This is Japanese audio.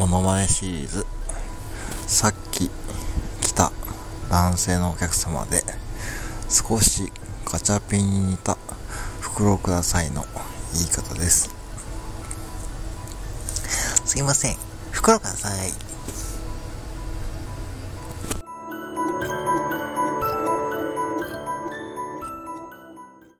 モノマネシリーズ。さっき来た男性のお客様で少しガチャピンに似た袋くださいの言い方です。すいません。袋ください。